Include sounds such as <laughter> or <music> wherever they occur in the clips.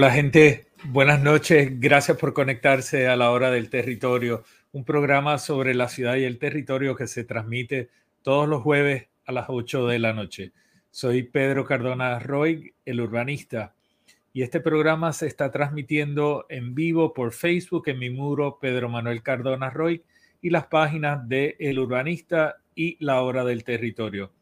Hola gente, buenas noches. Gracias por conectarse a la hora del territorio, un programa sobre la ciudad y el territorio que se transmite todos los jueves a las 8 de la noche. Soy Pedro Cardona Roy, el urbanista, y este programa se está transmitiendo en vivo por Facebook en mi muro Pedro Manuel Cardona Roy y las páginas de El Urbanista y La Hora del Territorio.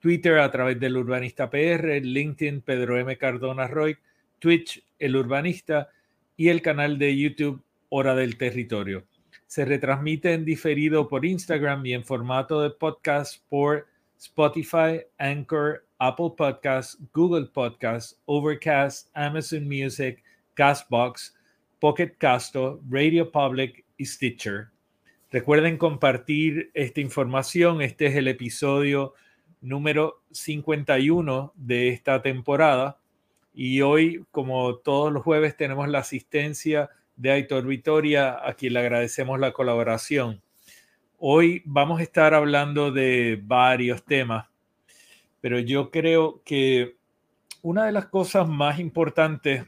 Twitter a través del Urbanista PR, LinkedIn Pedro M. Cardona Roy, Twitch El Urbanista y el canal de YouTube Hora del Territorio. Se retransmite en diferido por Instagram y en formato de podcast por Spotify, Anchor, Apple Podcasts, Google Podcasts, Overcast, Amazon Music, Castbox, Pocket Casto, Radio Public y Stitcher. Recuerden compartir esta información. Este es el episodio número 51 de esta temporada. Y hoy, como todos los jueves, tenemos la asistencia de Aitor Vitoria, a quien le agradecemos la colaboración. Hoy vamos a estar hablando de varios temas, pero yo creo que una de las cosas más importantes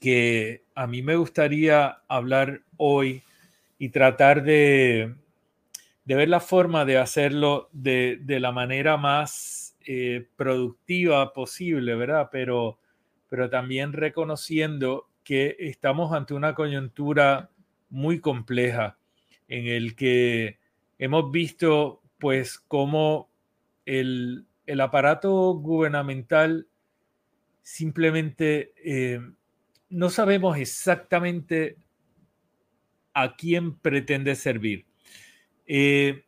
que a mí me gustaría hablar hoy y tratar de, de ver la forma de hacerlo de, de la manera más eh, productiva posible, ¿verdad? Pero, pero también reconociendo que estamos ante una coyuntura muy compleja en el que hemos visto pues cómo el, aparato gubernamental simplemente eh, no sabemos exactamente a quién pretende servir. Eh,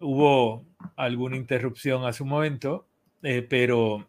hubo alguna interrupción hace un momento, eh, pero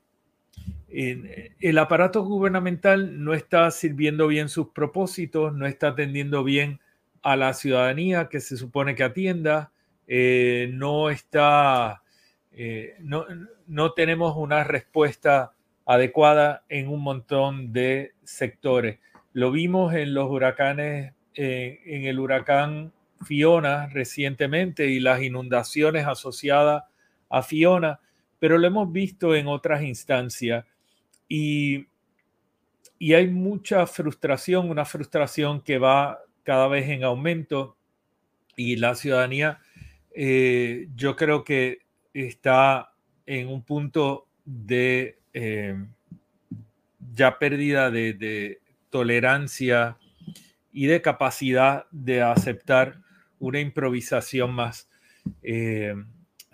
el aparato gubernamental no está sirviendo bien sus propósitos, no está atendiendo bien a la ciudadanía que se supone que atienda, eh, no está, eh, no, no, tenemos una respuesta adecuada en un montón de sectores. Lo vimos en los huracanes, en el huracán Fiona recientemente y las inundaciones asociadas a Fiona pero lo hemos visto en otras instancias y, y hay mucha frustración, una frustración que va cada vez en aumento y la ciudadanía eh, yo creo que está en un punto de eh, ya pérdida de, tolerancia y de capacidad de aceptar una improvisación más. Eh,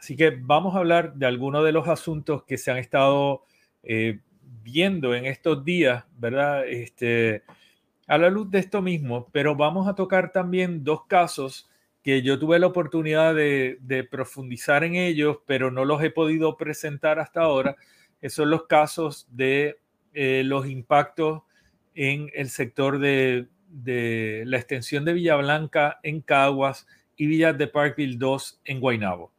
Así que vamos a hablar de algunos de los asuntos que se han estado eh, viendo en estos días, ¿verdad? Este, a la luz de esto mismo, pero vamos a tocar también dos casos que yo tuve la oportunidad de, profundizar en ellos, pero no los he podido presentar hasta ahora. Esos son los casos de eh, los impactos en el sector de, la extensión de Villa Blanca en Caguas y Villas de Parkville 2 en Guaynabo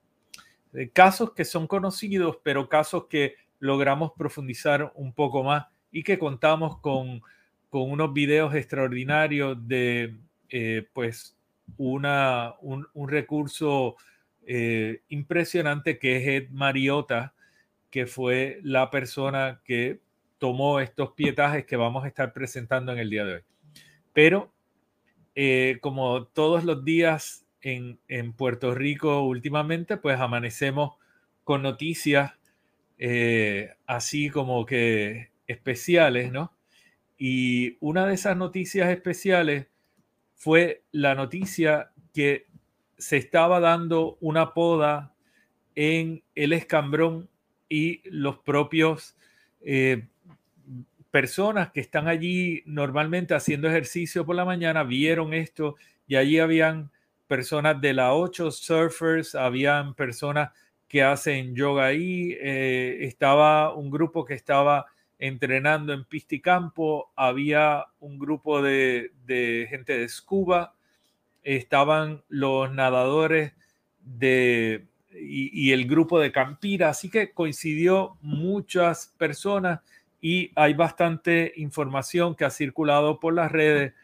casos que son conocidos, pero casos que logramos profundizar un poco más y que contamos con, unos videos extraordinarios de eh, pues una, un, recurso eh, impresionante que es Ed Mariota, que fue la persona que tomó estos pietajes que vamos a estar presentando en el día de hoy. Pero eh, como todos los días en, Puerto Rico últimamente, pues amanecemos con noticias eh, así como que especiales, ¿no? Y una de esas noticias especiales fue la noticia que se estaba dando una poda en el escambrón y los propios eh, personas que están allí normalmente haciendo ejercicio por la mañana vieron esto y allí habían personas de la 8 surfers, habían personas que hacen yoga ahí, eh, estaba un grupo que estaba entrenando en pista y campo, había un grupo de, gente de scuba, estaban los nadadores de, y, y, el grupo de Campira, así que coincidió muchas personas y hay bastante información que ha circulado por las redes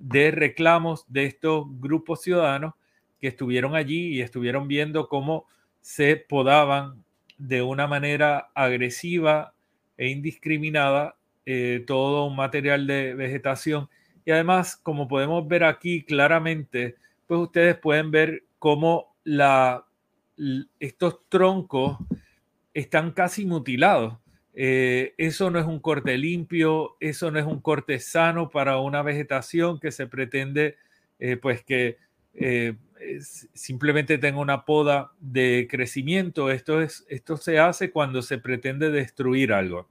de reclamos de estos grupos ciudadanos que estuvieron allí y estuvieron viendo cómo se podaban de una manera agresiva e indiscriminada eh, todo un material de vegetación. Y además, como podemos ver aquí claramente, pues ustedes pueden ver cómo la, estos troncos están casi mutilados. Eh, eso no es un corte limpio, eso no es un corte sano para una vegetación que se pretende, eh, pues que simplemente tenga una poda de crecimiento. Esto, es, esto se hace cuando se pretende destruir algo.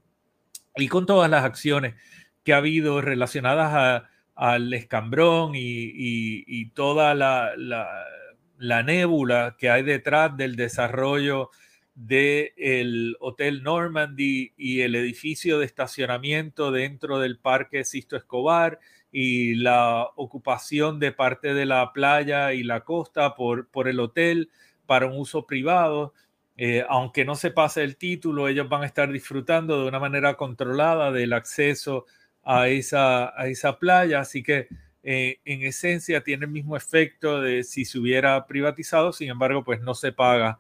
Y con todas las acciones que ha habido relacionadas al escambrón y, toda la, la, nébula que hay detrás del desarrollo del Hotel Normandy y el edificio de estacionamiento dentro del Parque Sisto Escobar y la ocupación de parte de la playa y la costa por, por el hotel para un uso privado. Eh, aunque no se pase el título, ellos van a estar disfrutando de una manera controlada del acceso a esa, a esa playa. Así que eh, en esencia tiene el mismo efecto de si se hubiera privatizado, sin embargo, pues no se paga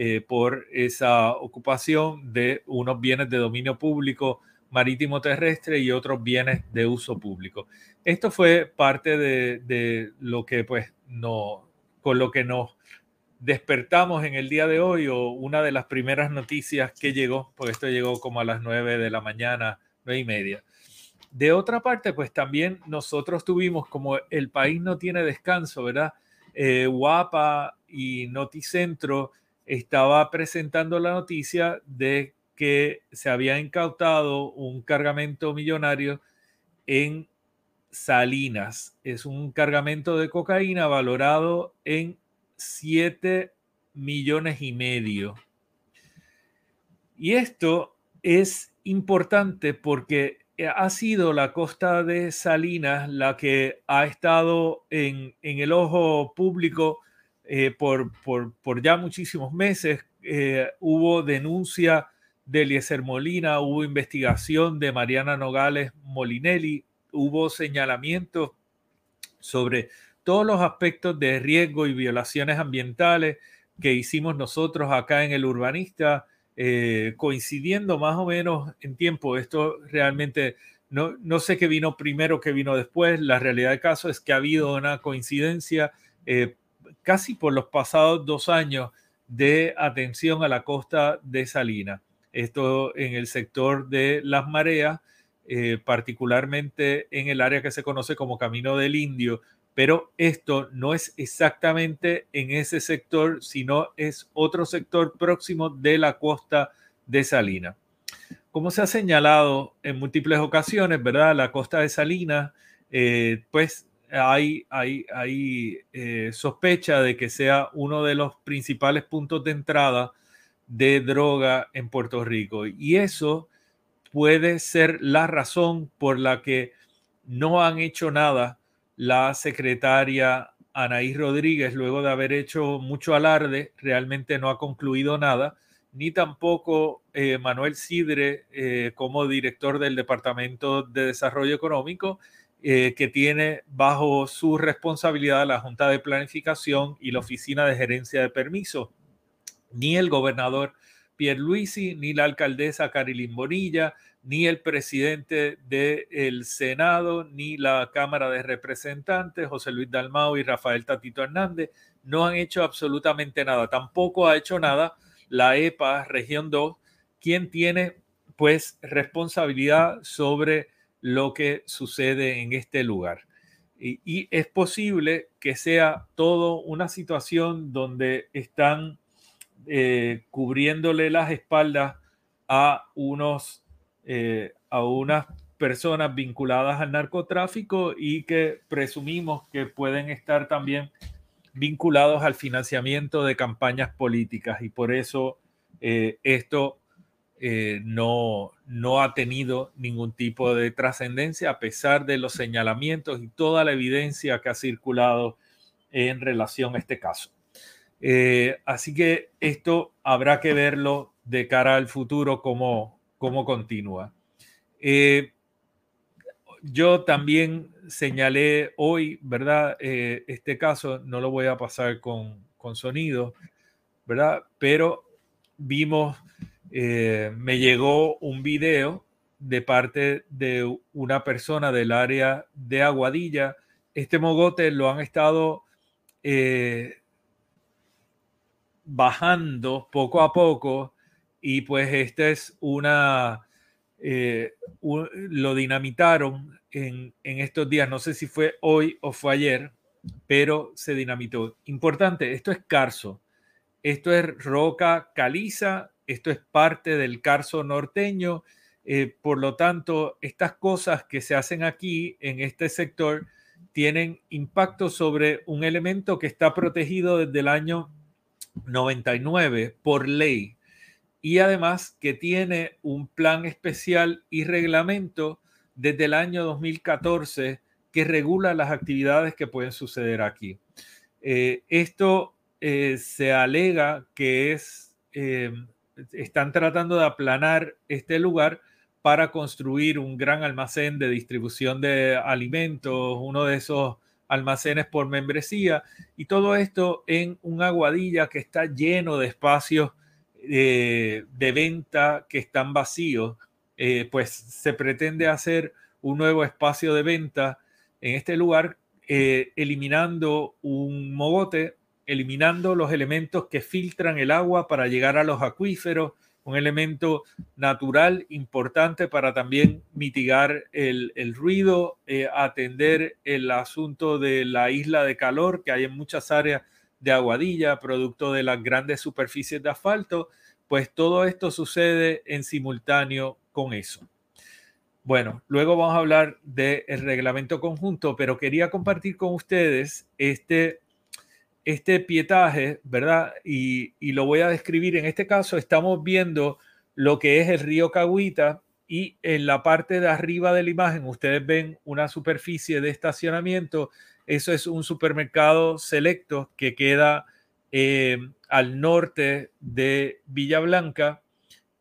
eh, por esa ocupación de unos bienes de dominio público marítimo terrestre y otros bienes de uso público. Esto fue parte de, lo que pues no, con lo que nos despertamos en el día de hoy o una de las primeras noticias que llegó, porque esto llegó como a las nueve de la mañana, nueve y media. De otra parte, pues también nosotros tuvimos, como el país no tiene descanso, ¿verdad? Eh, Guapa y Noticentro estaba presentando la noticia de que se había incautado un cargamento millonario en Salinas. Es un cargamento de cocaína valorado en 7 millones y medio. Y esto es importante porque ha sido la costa de Salinas la que ha estado en, el ojo público eh, por, por, ya muchísimos meses. Eh, hubo denuncia de Eliezer Molina, hubo investigación de Mariana Nogales Molinelli, hubo señalamientos sobre todos los aspectos de riesgo y violaciones ambientales que hicimos nosotros acá en el urbanista, eh, coincidiendo más o menos en tiempo. Esto realmente no, no sé qué vino primero, qué vino después. La realidad del caso es que ha habido una coincidencia eh, casi por los pasados dos años de atención a la costa de Salina esto en el sector de las mareas, eh, particularmente en el área que se conoce como Camino del Indio, pero esto no es exactamente en ese sector, sino es otro sector próximo de la costa de Salina. Como se ha señalado en múltiples ocasiones, ¿verdad? La costa de Salina, eh, pues hay, eh, sospecha de que sea uno de los principales puntos de entrada de droga en Puerto Rico. Y eso puede ser la razón por la que no han hecho nada la secretaria Anaís Rodríguez, luego de haber hecho mucho alarde, realmente no ha concluido nada, ni tampoco eh, Manuel Sidre eh, como director del Departamento de Desarrollo Económico, eh, que tiene bajo su responsabilidad la Junta de Planificación y la Oficina de Gerencia de Permisos ni el gobernador Pierluisi, ni la alcaldesa Carilín Bonilla, ni el presidente del Senado, ni la Cámara de Representantes, José Luis Dalmao y Rafael Tatito Hernández, no han hecho absolutamente nada. Tampoco ha hecho nada la EPA Región 2, quién tiene pues responsabilidad sobre lo que sucede en este lugar. Y, es posible que sea todo una situación donde están eh, cubriéndole las espaldas a unos eh, a unas personas vinculadas al narcotráfico y que presumimos que pueden estar también vinculados al financiamiento de campañas políticas y por eso eh, esto eh, no, no ha tenido ningún tipo de trascendencia a pesar de los señalamientos y toda la evidencia que ha circulado en relación a este caso. Eh, así que esto habrá que verlo de cara al futuro cómo, cómo continúa. Eh, yo también señalé hoy, ¿verdad? este caso no lo voy a pasar con, con sonido, ¿verdad? Pero vimos eh, me llegó un video de parte de una persona del área de Aguadilla. Este mogote lo han estado eh, bajando poco a poco y pues este es una, eh, lo dinamitaron en estos días, no sé si fue hoy o fue ayer, pero se dinamitó. Importante, esto es carso, esto es roca caliza esto es parte del carso norteño. Eh, por lo tanto, estas cosas que se hacen aquí en este sector tienen impacto sobre un elemento que está protegido desde el año 99 por ley y además que tiene un plan especial y reglamento desde el año 2014 que regula las actividades que pueden suceder aquí. Eh, esto eh, se alega que es están tratando de aplanar este lugar para construir un gran almacén de distribución de alimentos, uno de esos almacenes por membresía, y todo esto en un aguadilla que está lleno de espacios eh, de venta que están vacíos, eh, pues se pretende hacer un nuevo espacio de venta en este lugar, eh, eliminando un mogote eliminando los elementos que filtran el agua para llegar a los acuíferos, un elemento natural importante para también mitigar el, ruido, eh, atender el asunto de la isla de calor que hay en muchas áreas de Aguadilla, producto de las grandes superficies de asfalto, pues todo esto sucede en simultáneo con eso. Bueno, luego vamos a hablar del reglamento conjunto, pero quería compartir con ustedes este este pietaje, ¿verdad? Y, lo voy a describir. En este caso estamos viendo lo que es el río Cahuita y en la parte de arriba de la imagen ustedes ven una superficie de estacionamiento. Eso es un supermercado selecto que queda eh, al norte de Villa Blanca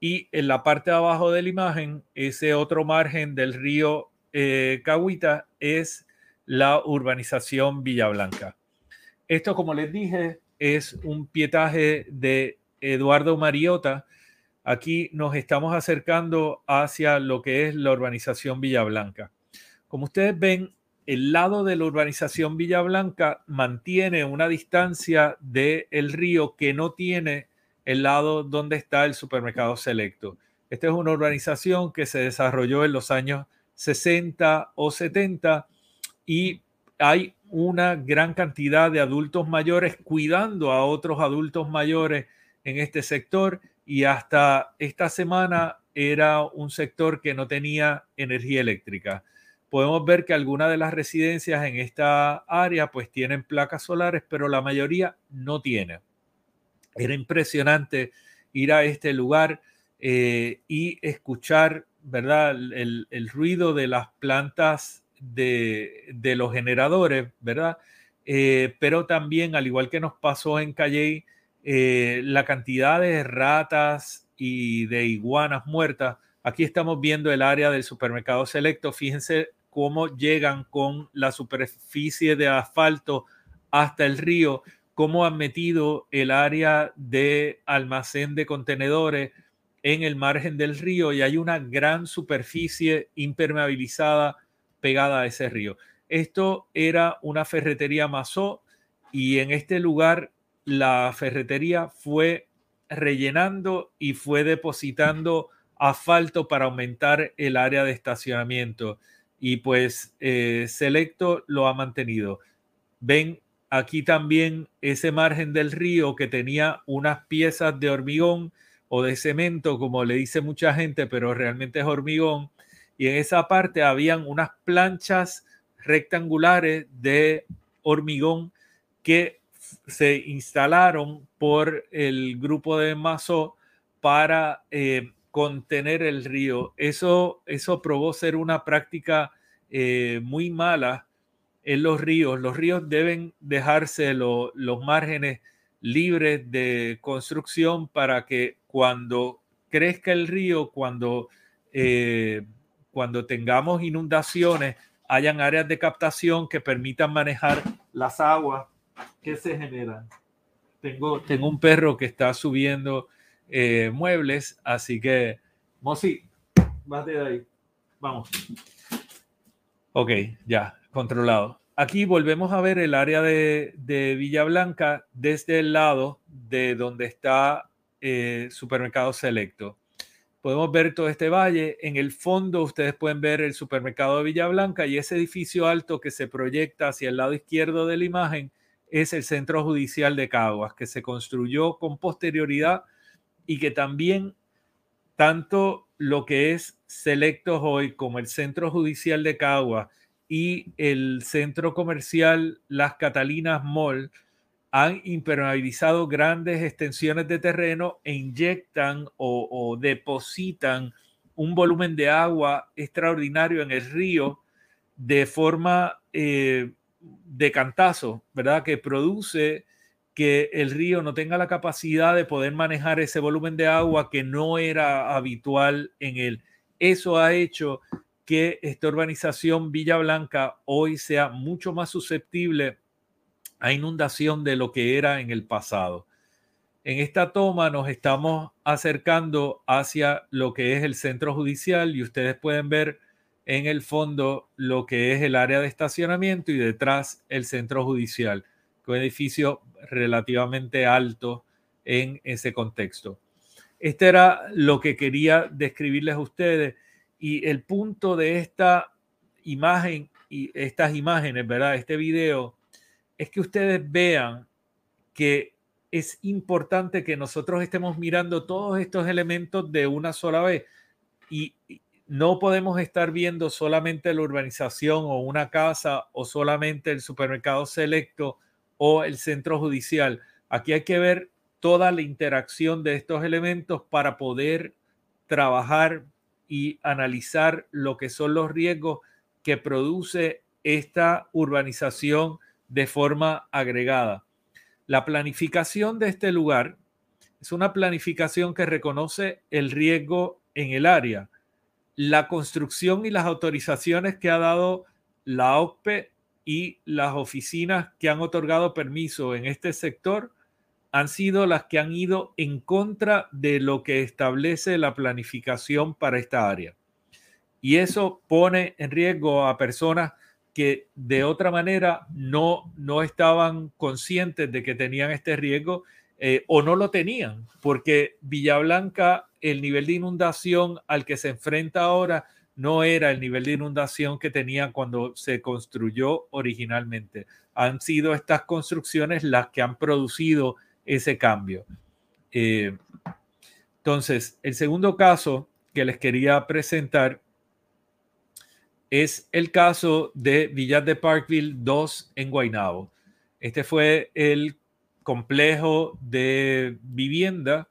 y en la parte de abajo de la imagen, ese otro margen del río eh, Cahuita es la urbanización Villa Blanca. Esto, como les dije, es un pietaje de Eduardo Mariota. Aquí nos estamos acercando hacia lo que es la urbanización Villa Blanca. Como ustedes ven, el lado de la urbanización Villa Blanca mantiene una distancia del río que no tiene el lado donde está el supermercado selecto. Esta es una urbanización que se desarrolló en los años 60 o 70 y hay una gran cantidad de adultos mayores cuidando a otros adultos mayores en este sector y hasta esta semana era un sector que no tenía energía eléctrica. Podemos ver que algunas de las residencias en esta área pues tienen placas solares, pero la mayoría no tiene. Era impresionante ir a este lugar eh, y escuchar, ¿verdad? El, el ruido de las plantas de, los generadores, ¿verdad? Eh, pero también, al igual que nos pasó en Calle, eh, la cantidad de ratas y de iguanas muertas. Aquí estamos viendo el área del supermercado selecto. Fíjense cómo llegan con la superficie de asfalto hasta el río, cómo han metido el área de almacén de contenedores en el margen del río y hay una gran superficie impermeabilizada pegada a ese río. Esto era una ferretería Mazó y en este lugar la ferretería fue rellenando y fue depositando asfalto para aumentar el área de estacionamiento. Y pues eh, Selecto lo ha mantenido. Ven aquí también ese margen del río que tenía unas piezas de hormigón o de cemento, como le dice mucha gente, pero realmente es hormigón. Y en esa parte habían unas planchas rectangulares de hormigón que se instalaron por el grupo de Mazo para eh, contener el río. Eso, eso probó ser una práctica eh, muy mala en los ríos. Los ríos deben dejarse los márgenes libres de construcción para que cuando crezca el río, cuando, eh, cuando tengamos inundaciones, hayan áreas de captación que permitan manejar las aguas que se generan. Tengo, tengo un perro que está subiendo eh, muebles, así que, Mosi, bate de ahí. Vamos. Ok, ya, controlado. Aquí volvemos a ver el área de, de Villa Blanca desde el lado de donde está eh, Supermercado Selecto. Podemos ver todo este valle. En el fondo ustedes pueden ver el supermercado de Villa Blanca y ese edificio alto que se proyecta hacia el lado izquierdo de la imagen es el Centro Judicial de Caguas, que se construyó con posterioridad y que también tanto lo que es Selectos hoy como el Centro Judicial de Caguas y el Centro Comercial Las Catalinas Mall han impermeabilizado grandes extensiones de terreno e inyectan o, depositan un volumen de agua extraordinario en el río de forma eh, de cantazo, ¿verdad? Que produce que el río no tenga la capacidad de poder manejar ese volumen de agua que no era habitual en él. Eso ha hecho que esta urbanización Villa Blanca hoy sea mucho más susceptible a inundación de lo que era en el pasado. En esta toma nos estamos acercando hacia lo que es el centro judicial y ustedes pueden ver en el fondo lo que es el área de estacionamiento y detrás el centro judicial, un edificio relativamente alto en ese contexto. Este era lo que quería describirles a ustedes y el punto de esta imagen y estas imágenes, ¿verdad? Este video es que ustedes vean que es importante que nosotros estemos mirando todos estos elementos de una sola vez y no podemos estar viendo solamente la urbanización o una casa o solamente el supermercado selecto o el centro judicial. Aquí hay que ver toda la interacción de estos elementos para poder trabajar y analizar lo que son los riesgos que produce esta urbanización de forma agregada. La planificación de este lugar es una planificación que reconoce el riesgo en el área. La construcción y las autorizaciones que ha dado la OCPE y las oficinas que han otorgado permiso en este sector han sido las que han ido en contra de lo que establece la planificación para esta área. Y eso pone en riesgo a personas que de otra manera no, no estaban conscientes de que tenían este riesgo eh, o no lo tenían, porque Villablanca, el nivel de inundación al que se enfrenta ahora no era el nivel de inundación que tenía cuando se construyó originalmente. Han sido estas construcciones las que han producido ese cambio. Eh, entonces, el segundo caso que les quería presentar es el caso de Villas de Parkville 2 en Guaynabo. Este fue el complejo de vivienda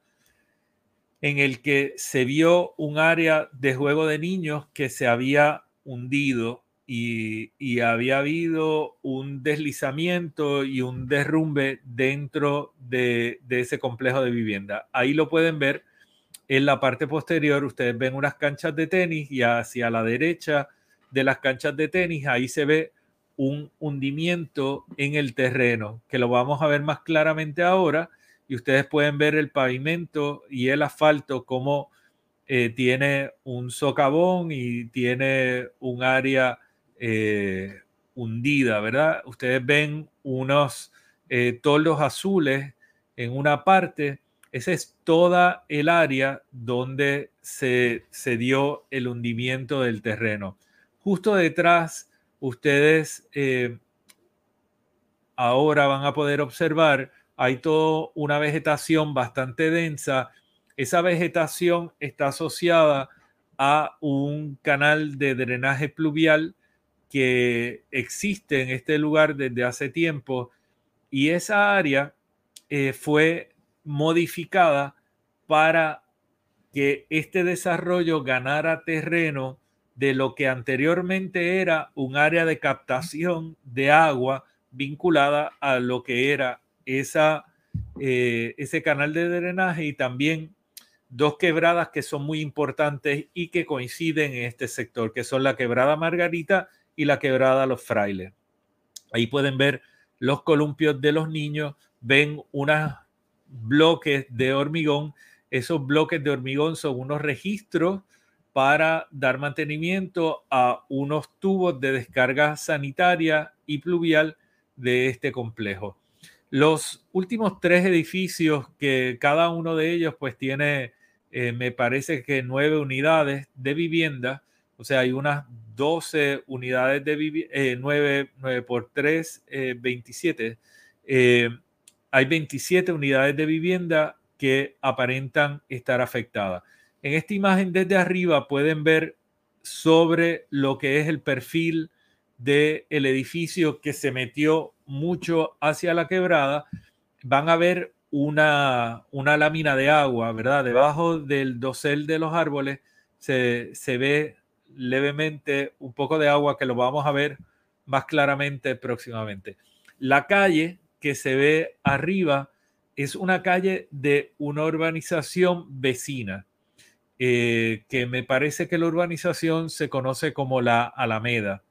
en el que se vio un área de juego de niños que se había hundido y, había habido un deslizamiento y un derrumbe dentro de, de, ese complejo de vivienda. Ahí lo pueden ver en la parte posterior. Ustedes ven unas canchas de tenis y hacia la derecha de las canchas de tenis, ahí se ve un hundimiento en el terreno, que lo vamos a ver más claramente ahora, y ustedes pueden ver el pavimento y el asfalto como eh, tiene un socavón y tiene un área eh, hundida, ¿verdad? Ustedes ven unos eh, toldos azules en una parte Esa es toda el área donde se, se dio el hundimiento del terreno. Justo detrás, ustedes eh, ahora van a poder observar, hay toda una vegetación bastante densa. Esa vegetación está asociada a un canal de drenaje pluvial que existe en este lugar desde hace tiempo y esa área eh, fue modificada para que este desarrollo ganara terreno de lo que anteriormente era un área de captación de agua vinculada a lo que era esa, eh, ese canal de drenaje y también dos quebradas que son muy importantes y que coinciden en este sector, que son la quebrada Margarita y la quebrada Los Frailes. Ahí pueden ver los columpios de los niños, ven unos bloques de hormigón. Esos bloques de hormigón son unos registros para dar mantenimiento a unos tubos de descarga sanitaria y pluvial de este complejo. Los últimos tres edificios que cada uno de ellos pues tiene, eh, me parece que nueve unidades de vivienda, o sea, hay unas 12 unidades de vivienda, eh, 9, por 3, 27. Eh, eh, hay 27 unidades de vivienda que aparentan estar afectadas. En esta imagen desde arriba pueden ver sobre lo que es el perfil del el edificio que se metió mucho hacia la quebrada. Van a ver una, una lámina de agua, ¿verdad? Debajo del dosel de los árboles se, se ve levemente un poco de agua que lo vamos a ver más claramente próximamente. La calle que se ve arriba es una calle de una urbanización vecina, eh, que me parece que la urbanización se conoce como la Alameda.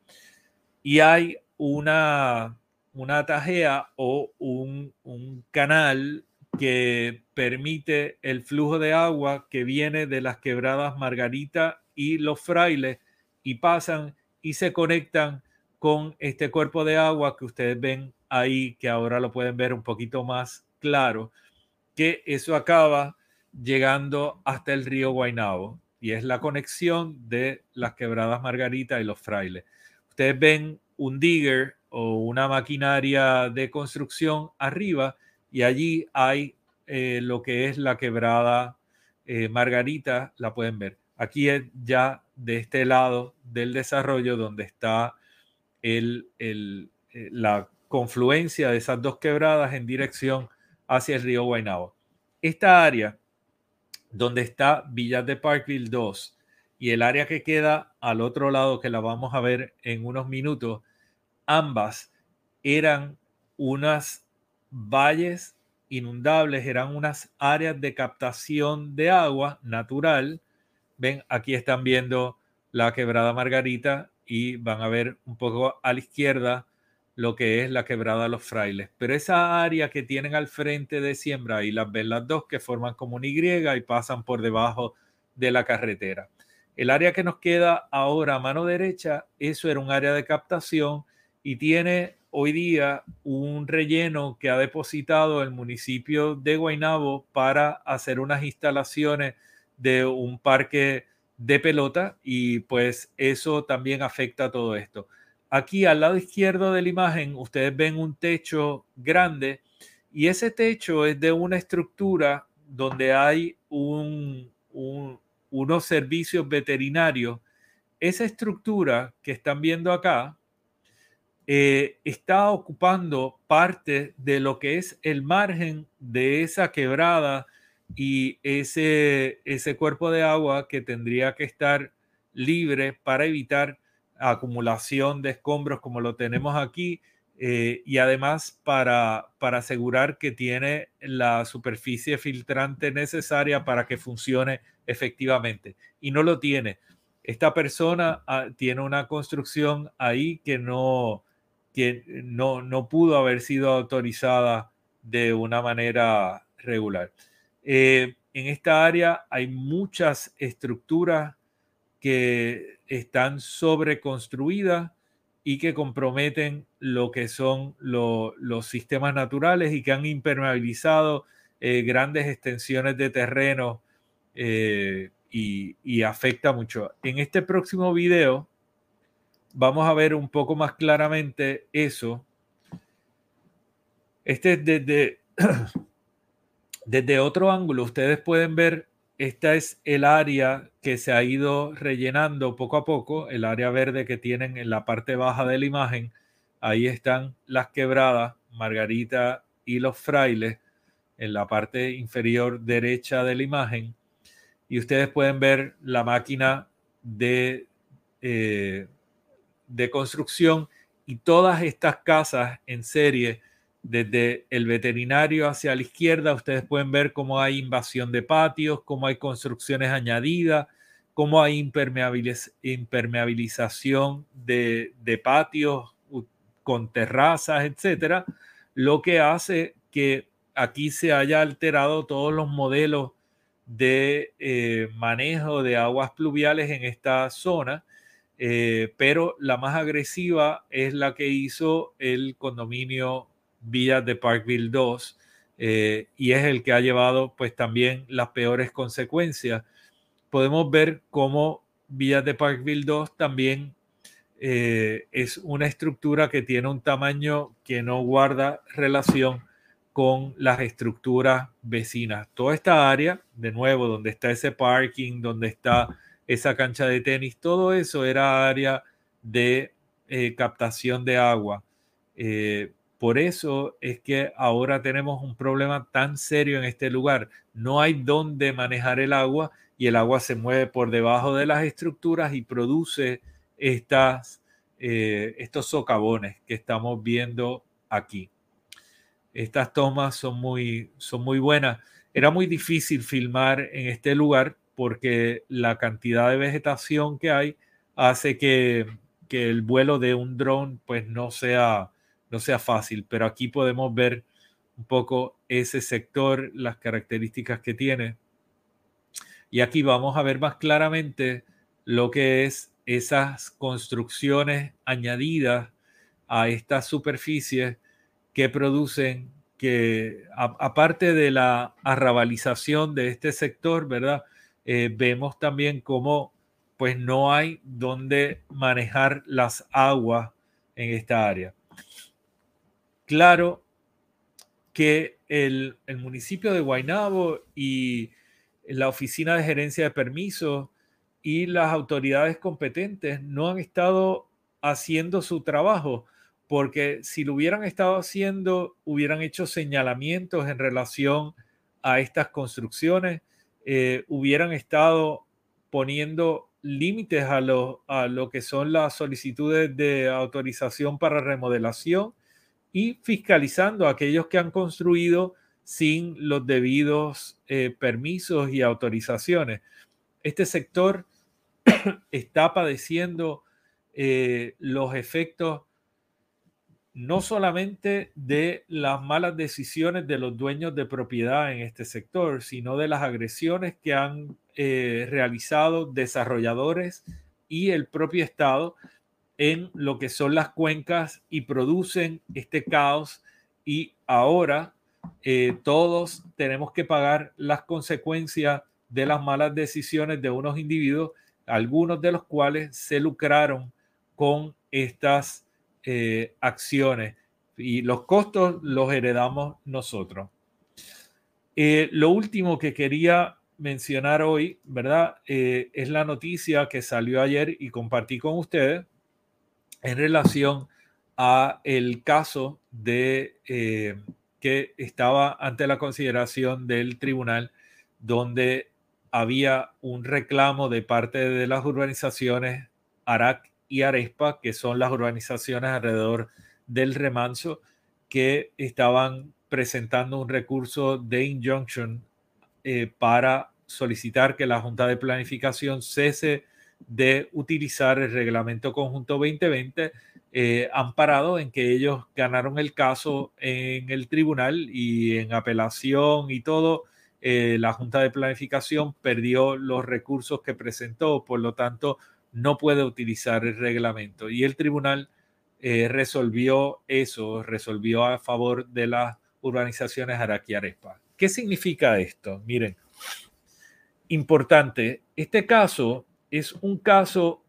Y hay una, una tajea o un, un canal que permite el flujo de agua que viene de las quebradas Margarita y los frailes y pasan y se conectan con este cuerpo de agua que ustedes ven ahí, que ahora lo pueden ver un poquito más claro, que eso acaba llegando hasta el río Guainabo y es la conexión de las quebradas Margarita y los frailes. Ustedes ven un digger o una maquinaria de construcción arriba y allí hay eh, lo que es la quebrada eh, Margarita, la pueden ver. Aquí es ya de este lado del desarrollo donde está eh, la confluencia de esas dos quebradas en dirección hacia el río Guaynabo. Esta área donde está Villas de Parkville 2 y el área que queda al otro lado que la vamos a ver en unos minutos, ambas eran unas valles inundables, eran unas áreas de captación de agua natural. Ven, aquí están viendo la quebrada Margarita y van a ver un poco a la izquierda lo que es la quebrada Los Frailes. Pero esa área que tienen al frente de siembra, y las ven las dos que forman como una Y y pasan por debajo de la carretera. El área que nos queda ahora a mano derecha, eso era un área de captación y tiene hoy día un relleno que ha depositado el municipio de Guaynabo para hacer unas instalaciones de un parque de pelota y pues eso también afecta a todo esto. Aquí al lado izquierdo de la imagen ustedes ven un techo grande y ese techo es de una estructura donde hay un, unos servicios veterinarios. Esa estructura que están viendo acá eh, está ocupando parte de lo que es el margen de esa quebrada y ese, ese cuerpo de agua que tendría que estar libre para evitar acumulación de escombros como lo tenemos aquí eh, y además para, para asegurar que tiene la superficie filtrante necesaria para que funcione efectivamente. Y no lo tiene. Esta persona ah, tiene una construcción ahí que no, que no, no pudo haber sido autorizada de una manera regular. Eh, en esta área hay muchas estructuras que están sobreconstruidas y que comprometen lo que son los sistemas naturales y que han impermeabilizado eh, grandes extensiones de terreno eh, y, y, afecta mucho. En este próximo video vamos a ver un poco más claramente eso. Este es desde, <clears throat> desde otro ángulo. Ustedes pueden ver, esta es el área que se ha ido rellenando poco a poco, el área verde que tienen en la parte baja de la imagen. Ahí están las quebradas, Margarita y los frailes, en la parte inferior derecha de la imagen. Y ustedes pueden ver la máquina de, eh, de construcción y todas estas casas en serie, desde el veterinario hacia la izquierda, ustedes pueden ver cómo hay invasión de patios, cómo hay construcciones añadidas, cómo hay impermeabilización de, patios con terrazas, etcétera, lo que hace que aquí se haya alterado todos los modelos de eh, manejo de aguas pluviales en esta zona, eh, pero la más agresiva es la que hizo el condominio Villas de Parkville 2 eh, y es el que ha llevado pues también las peores consecuencias. Podemos ver cómo Villas de Parkville 2 también eh, es una estructura que tiene un tamaño que no guarda relación con las estructuras vecinas. Toda esta área, de nuevo, donde está ese parking, donde está esa cancha de tenis, todo eso era área de eh, captación de agua. Por eso es que ahora tenemos un problema tan serio en este lugar. No hay dónde manejar el agua y el agua se mueve por debajo de las estructuras y produce estas, eh, estos socavones que estamos viendo aquí. Estas tomas son muy, son muy buenas. Era muy difícil filmar en este lugar porque la cantidad de vegetación que hay hace que, que el vuelo de un dron pues no sea, no sea fácil, pero aquí podemos ver un poco ese sector, las características que tiene. Y aquí vamos a ver más claramente lo que es esas construcciones añadidas a estas superficies que producen que, aparte de la arrabalización de este sector, ¿verdad? Eh, vemos también cómo pues no hay donde manejar las aguas en esta área. Claro que el, el municipio de Guaynabo y la oficina de gerencia de permisos y las autoridades competentes no han estado haciendo su trabajo, porque si lo hubieran estado haciendo, hubieran hecho señalamientos en relación a estas construcciones, eh, hubieran estado poniendo límites a lo, a lo que son las solicitudes de autorización para remodelación y fiscalizando a aquellos que han construido sin los debidos eh, permisos y autorizaciones. Este sector <clears throat> está padeciendo eh, los efectos no solamente de las malas decisiones de los dueños de propiedad en este sector, sino de las agresiones que han eh, realizado desarrolladores y el propio Estado en lo que son las cuencas y producen este caos y ahora eh, todos tenemos que pagar las consecuencias de las malas decisiones de unos individuos algunos de los cuales se lucraron con estas eh, acciones y los costos los heredamos nosotros. Eh, lo último que quería mencionar hoy, ¿verdad? Es la noticia que salió ayer y compartí con ustedes en relación a el caso de que estaba ante la consideración del tribunal donde había un reclamo de parte de las urbanizaciones Arac y Arespa, que son las urbanizaciones alrededor del remanso, que estaban presentando un recurso de injunction eh, para solicitar que la Junta de Planificación cese de utilizar el reglamento conjunto 2020, eh, amparado en que ellos ganaron el caso en el tribunal y en apelación y todo, eh, la Junta de Planificación perdió los recursos que presentó, por lo tanto, no puede utilizar el reglamento. Y el tribunal eh, resolvió eso, resolvió a favor de las urbanizaciones Araquiarespa. ¿Qué significa esto? Miren, importante, este caso es un caso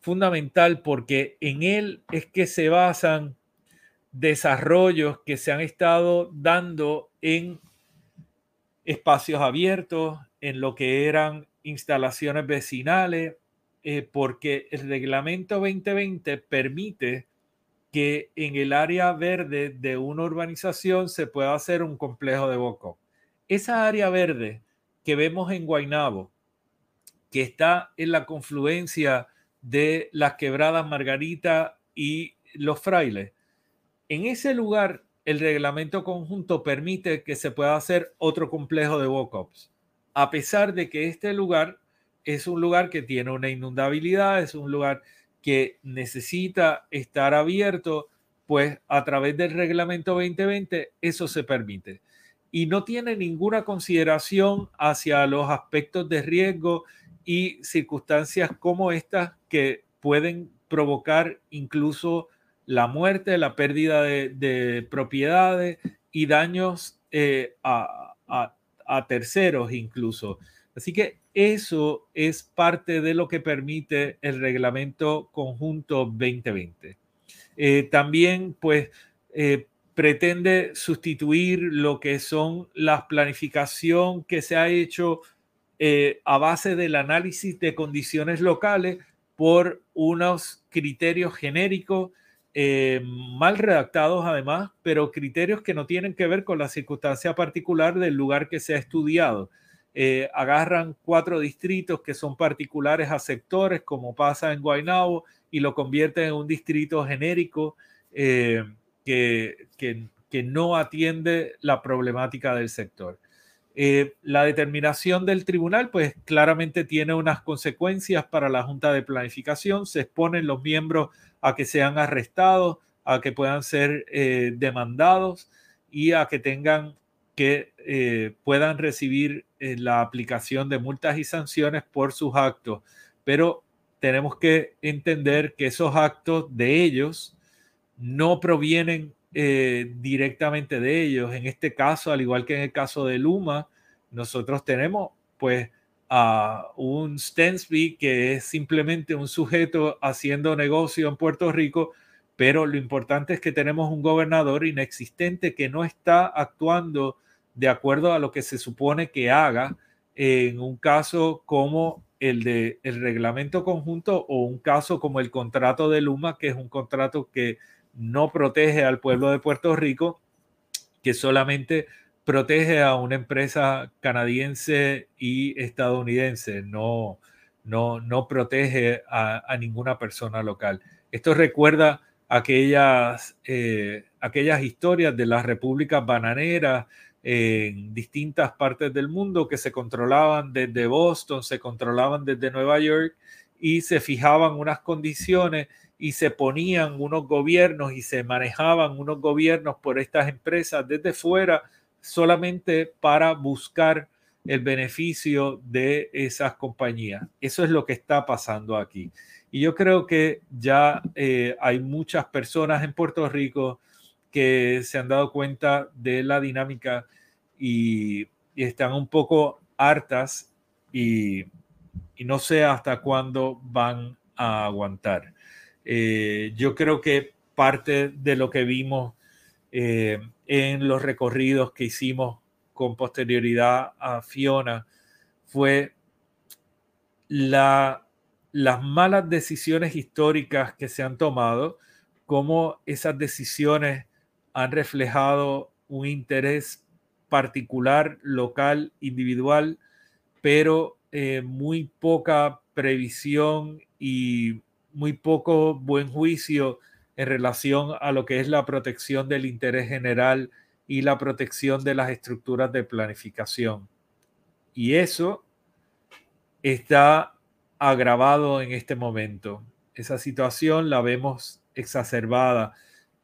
fundamental porque en él es que se basan desarrollos que se han estado dando en espacios abiertos, en lo que eran instalaciones vecinales, eh, porque el reglamento 2020 permite que en el área verde de una urbanización se pueda hacer un complejo de Boco. Esa área verde que vemos en Guainabo, que está en la confluencia de las quebradas Margarita y los frailes, en ese lugar el reglamento conjunto permite que se pueda hacer otro complejo de walk-ups, a pesar de que este lugar es un lugar que tiene una inundabilidad, es un lugar que necesita estar abierto, pues a través del reglamento 2020 eso se permite. Y no tiene ninguna consideración hacia los aspectos de riesgo y circunstancias como estas que pueden provocar incluso la muerte, la pérdida de, propiedades y daños eh, a, terceros incluso. Así que eso es parte de lo que permite el reglamento conjunto 2020. Eh, también, pues, eh, pretende sustituir lo que son la planificación que se ha hecho eh, a base del análisis de condiciones locales por unos criterios genéricos mal redactados además, pero criterios que no tienen que ver con la circunstancia particular del lugar que se ha estudiado. Eh, agarran cuatro distritos que son particulares a sectores, como pasa en Guaynabo, y lo convierten en un distrito genérico eh, que, que, no atiende la problemática del sector. Eh, la determinación del tribunal, pues claramente tiene unas consecuencias para la Junta de Planificación. Se exponen los miembros a que sean arrestados, a que puedan ser demandados y a que tengan que eh, puedan recibir eh, la aplicación de multas y sanciones por sus actos. Pero tenemos que entender que esos actos de ellos no provienen eh, directamente de ellos. En este caso, al igual que en el caso de Luma, nosotros tenemos pues a un Stensby que es simplemente un sujeto haciendo negocio en Puerto Rico, pero lo importante es que tenemos un gobernador inexistente que no está actuando de acuerdo a lo que se supone que haga en un caso como el de el reglamento conjunto o un caso como el contrato de Luma, que es un contrato que no protege al pueblo de Puerto Rico, que solamente protege a una empresa canadiense y estadounidense, no, no, no protege a, ninguna persona local. Esto recuerda aquellas, eh, aquellas historias de las repúblicas bananeras en distintas partes del mundo que se controlaban desde Boston, se controlaban desde Nueva York y se fijaban unas condiciones y se ponían unos gobiernos y se manejaban unos gobiernos por estas empresas desde fuera solamente para buscar el beneficio de esas compañías. Eso es lo que está pasando aquí. Y yo creo que ya eh, hay muchas personas en Puerto Rico que se han dado cuenta de la dinámica y, están un poco hartas y, no sé hasta cuándo van a aguantar. Eh, yo creo que parte de lo que vimos eh, en los recorridos que hicimos con posterioridad a Fiona fue la, las malas decisiones históricas que se han tomado, cómo esas decisiones han reflejado un interés particular, local, individual, pero eh, muy poca previsión y muy poco buen juicio en relación a lo que es la protección del interés general y la protección de las estructuras de planificación. Y eso está agravado en este momento. Esa situación la vemos exacerbada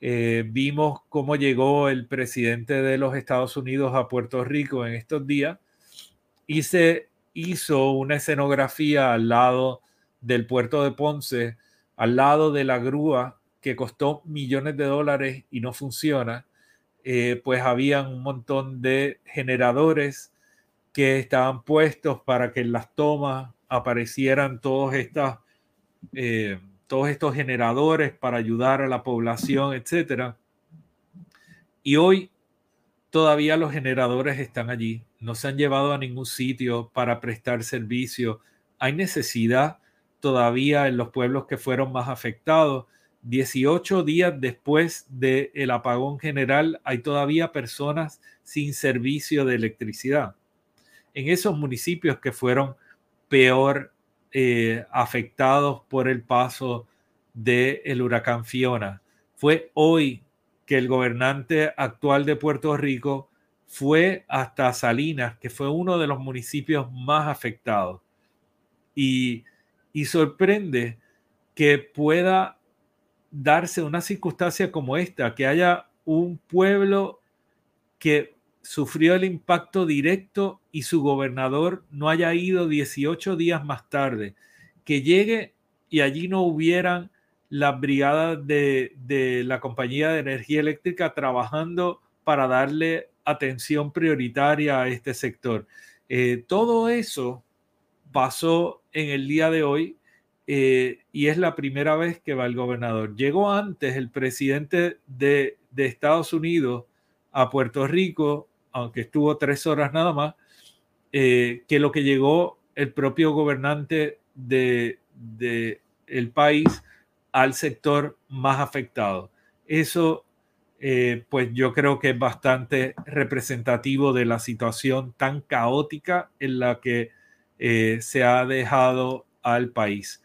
eh, vimos cómo llegó el presidente de los Estados Unidos a Puerto Rico en estos días y se hizo una escenografía al lado del puerto de Ponce, al lado de la grúa que costó millones de dólares y no funciona. eh, pues habían un montón de generadores que estaban puestos para que en las tomas aparecieran todos, estas, eh, todos estos generadores para ayudar a la población, etc. Y hoy todavía los generadores están allí, no se han llevado a ningún sitio para prestar servicio. Hay necesidad todavía en los pueblos que fueron más afectados 18 días después del apagón general, hay todavía personas sin servicio de electricidad. En esos municipios que fueron peor eh, afectados por el paso del huracán Fiona. Fue hoy que el gobernante actual de Puerto Rico fue hasta Salinas, que fue uno de los municipios más afectados. Y, y sorprende que pueda darse una circunstancia como esta, que haya un pueblo que sufrió el impacto directo y su gobernador no haya ido 18 días más tarde, que llegue y allí no hubieran las brigadas de, la compañía de energía eléctrica trabajando para darle atención prioritaria a este sector. Eh, todo eso pasó en el día de hoy eh, y es la primera vez que va el gobernador. Llegó antes el presidente de, Estados Unidos a Puerto Rico, aunque estuvo tres horas nada más, eh, que lo que llegó el propio gobernante de, el país al sector más afectado. Eso, eh, pues yo creo que es bastante representativo de la situación tan caótica en la que se ha dejado al país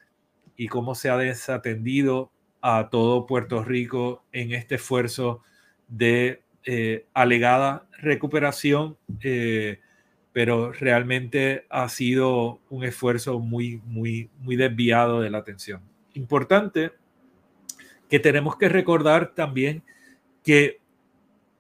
y cómo se ha desatendido a todo Puerto Rico en este esfuerzo de eh, alegada recuperación, eh, pero realmente ha sido un esfuerzo muy, muy, muy desviado de la atención. Importante que tenemos que recordar también que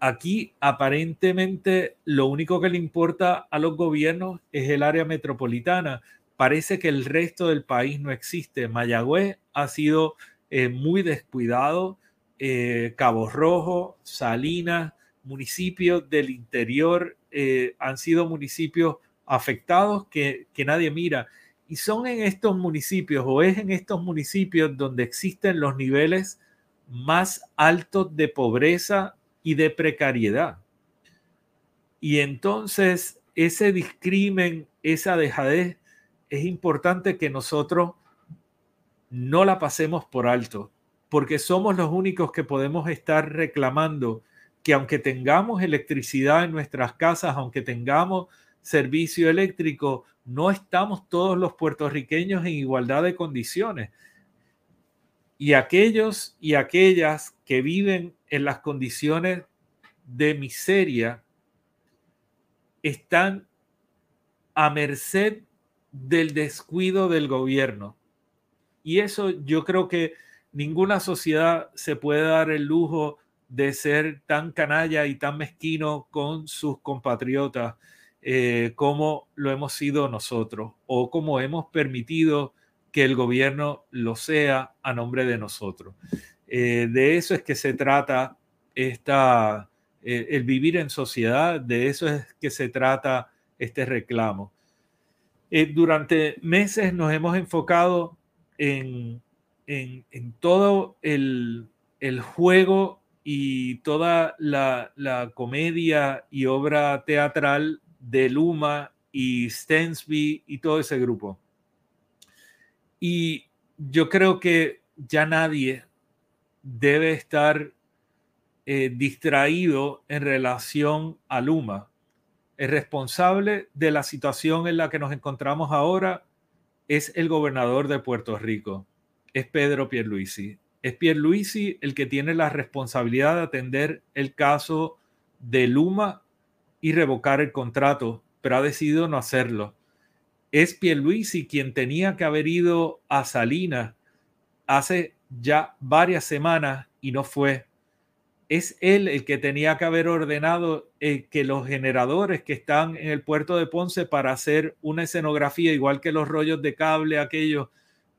aquí aparentemente lo único que le importa a los gobiernos es el área metropolitana, parece que el resto del país no existe. Mayagüez ha sido eh, muy descuidado, eh, Cabo Rojo, Salinas, municipios del interior eh, han sido municipios afectados que, que nadie mira. Y son en estos municipios o es en estos municipios donde existen los niveles más altos de pobreza y de precariedad. Y entonces ese discrimen, esa dejadez es importante que nosotros no la pasemos por alto, porque somos los únicos que podemos estar reclamando que aunque tengamos electricidad en nuestras casas, aunque tengamos servicio eléctrico, no estamos todos los puertorriqueños en igualdad de condiciones. Y aquellos y aquellas que viven en las condiciones de miseria están a merced del descuido del gobierno. Y eso yo creo que ninguna sociedad se puede dar el lujo de ser tan canalla y tan mezquino con sus compatriotas eh, como lo hemos sido nosotros o como hemos permitido que el gobierno lo sea a nombre de nosotros. Eh, de eso es que se trata esta, eh, el vivir en sociedad, de eso es que se trata este reclamo. Eh, durante meses nos hemos enfocado en, todo el, juego y toda la, comedia y obra teatral de Luma y Stensby y todo ese grupo. Y yo creo que ya nadie debe estar eh, distraído en relación a Luma el responsable de la situación en la que nos encontramos ahora es el gobernador de Puerto Rico, es Pedro Pierluisi. Es Pierluisi el que tiene la responsabilidad de atender el caso de Luma y revocar el contrato, pero ha decidido no hacerlo. Es Pierluisi quien tenía que haber ido a Salinas hace ya varias semanas y no fue es él el que tenía que haber ordenado eh, que los generadores que están en el puerto de Ponce para hacer una escenografía, igual que los rollos de cable, aquellos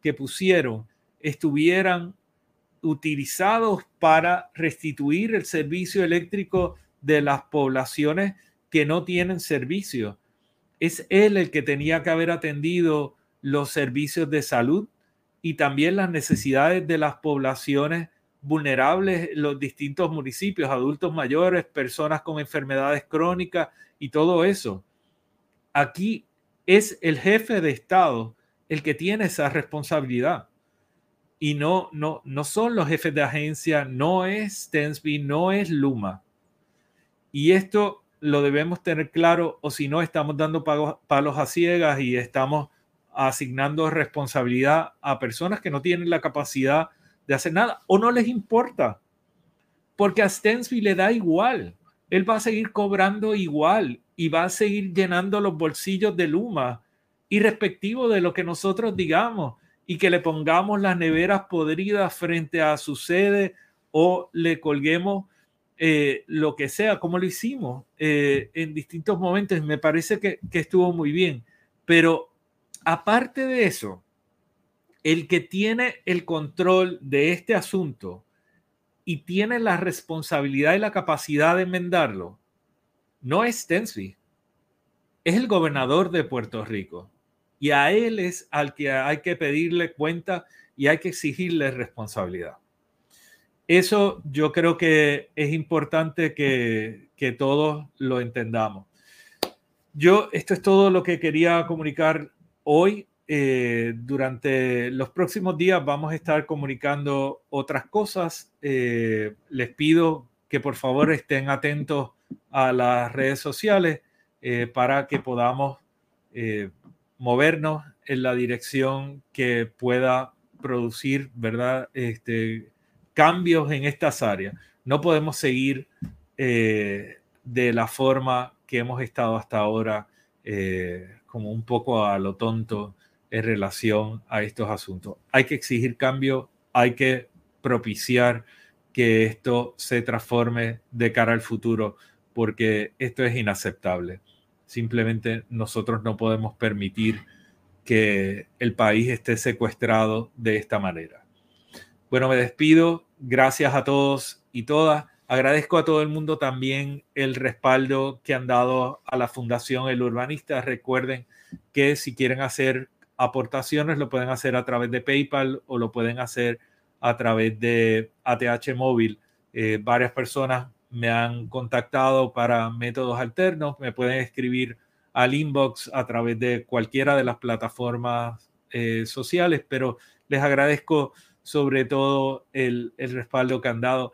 que pusieron, estuvieran utilizados para restituir el servicio eléctrico de las poblaciones que no tienen servicio. Es él el que tenía que haber atendido los servicios de salud y también las necesidades de las poblaciones vulnerables, los distintos municipios, adultos mayores, personas con enfermedades crónicas y todo eso. Aquí es el jefe de Estado el que tiene esa responsabilidad. Y no, no, no son los jefes de agencia, no es Tensby, no es Luma. Y esto lo debemos tener claro, o si no, estamos dando palos a ciegas y estamos asignando responsabilidad a personas que no tienen la capacidad de hacer nada o no les importa. Porque a Stensby le da igual. Él va a seguir cobrando igual y va a seguir llenando los bolsillos de Luma, irrespectivo de lo que nosotros digamos y que le pongamos las neveras podridas frente a su sede o le colguemos eh, lo que sea, como lo hicimos eh, en distintos momentos. Me parece que, que estuvo muy bien. Pero aparte de eso, el que tiene el control de este asunto y tiene la responsabilidad y la capacidad de enmendarlo, no es Tensby, es el gobernador de Puerto Rico. Y a él es al que hay que pedirle cuenta y hay que exigirle responsabilidad. Eso yo creo que es importante que, que todos lo entendamos. Yo, esto es todo lo que quería comunicar hoy. Eh, durante los próximos días vamos a estar comunicando otras cosas. Eh, les pido que por favor estén atentos a las redes sociales eh, para que podamos movernos en la dirección que pueda producir, ¿verdad? Este, cambios en estas áreas. No podemos seguir de la forma que hemos estado hasta ahora, como un poco a lo tonto, en relación a estos asuntos. Hay que exigir cambio, hay que propiciar que esto se transforme de cara al futuro, porque esto es inaceptable. Simplemente nosotros no podemos permitir que el país esté secuestrado de esta manera. Bueno, me despido. Gracias a todos y todas. Agradezco a todo el mundo también el respaldo que han dado a la Fundación El Urbanista. Recuerden que si quieren hacer aportaciones lo pueden hacer a través de PayPal o lo pueden hacer a través de ATH Móvil. Eh, varias personas me han contactado para métodos alternos, me pueden escribir al inbox a través de cualquiera de las plataformas eh, sociales, pero les agradezco sobre todo el, respaldo que han dado.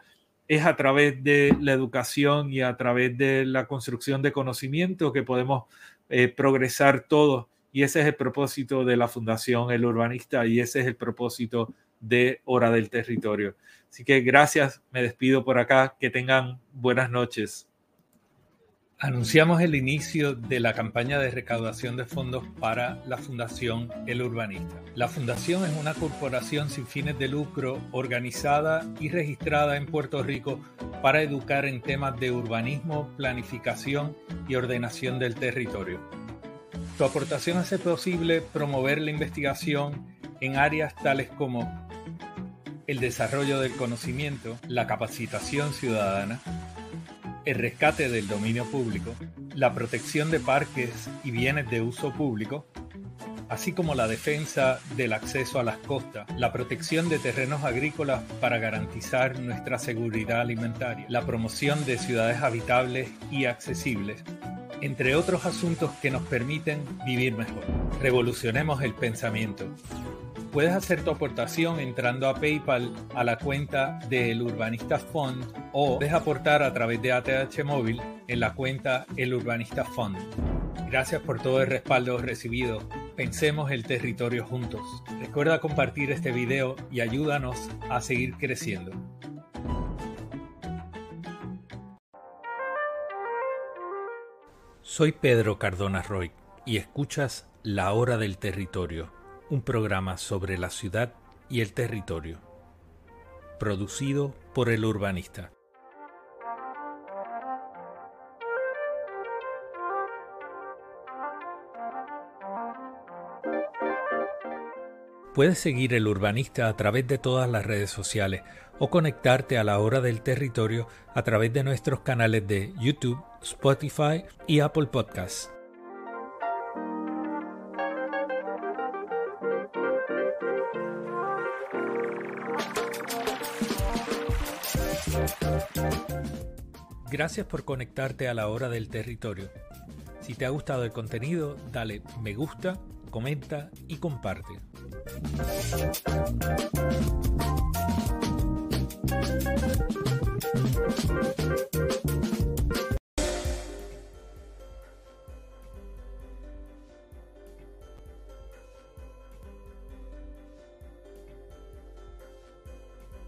Es a través de la educación y a través de la construcción de conocimiento que podemos eh, progresar todos y ese es el propósito de la Fundación El Urbanista y ese es el propósito de Hora del Territorio. Así que gracias, me despido por acá, que tengan buenas noches. Anunciamos el inicio de la campaña de recaudación de fondos para la Fundación El Urbanista. La Fundación es una corporación sin fines de lucro organizada y registrada en Puerto Rico para educar en temas de urbanismo, planificación y ordenación del territorio. Tu aportación hace posible promover la investigación en áreas tales como el desarrollo del conocimiento, la capacitación ciudadana, el rescate del dominio público, la protección de parques y bienes de uso público, así como la defensa del acceso a las costas, la protección de terrenos agrícolas para garantizar nuestra seguridad alimentaria, la promoción de ciudades habitables y accesibles, entre otros asuntos que nos permiten vivir mejor. Revolucionemos el pensamiento. Puedes hacer tu aportación entrando a PayPal a la cuenta del Urbanista Fund o puedes aportar a través de ATH Móvil en la cuenta El Urbanista Fund. Gracias por todo el respaldo recibido. Pensemos el territorio juntos. Recuerda compartir este video y ayúdanos a seguir creciendo. Soy Pedro Cardona Roy y escuchas La Hora del Territorio, un programa sobre la ciudad y el territorio, producido por el urbanista. Puedes seguir el urbanista a través de todas las redes sociales o conectarte a la hora del territorio a través de nuestros canales de YouTube, Spotify y Apple Podcasts. Gracias por conectarte a la hora del territorio. Si te ha gustado el contenido, dale me gusta, comenta y comparte.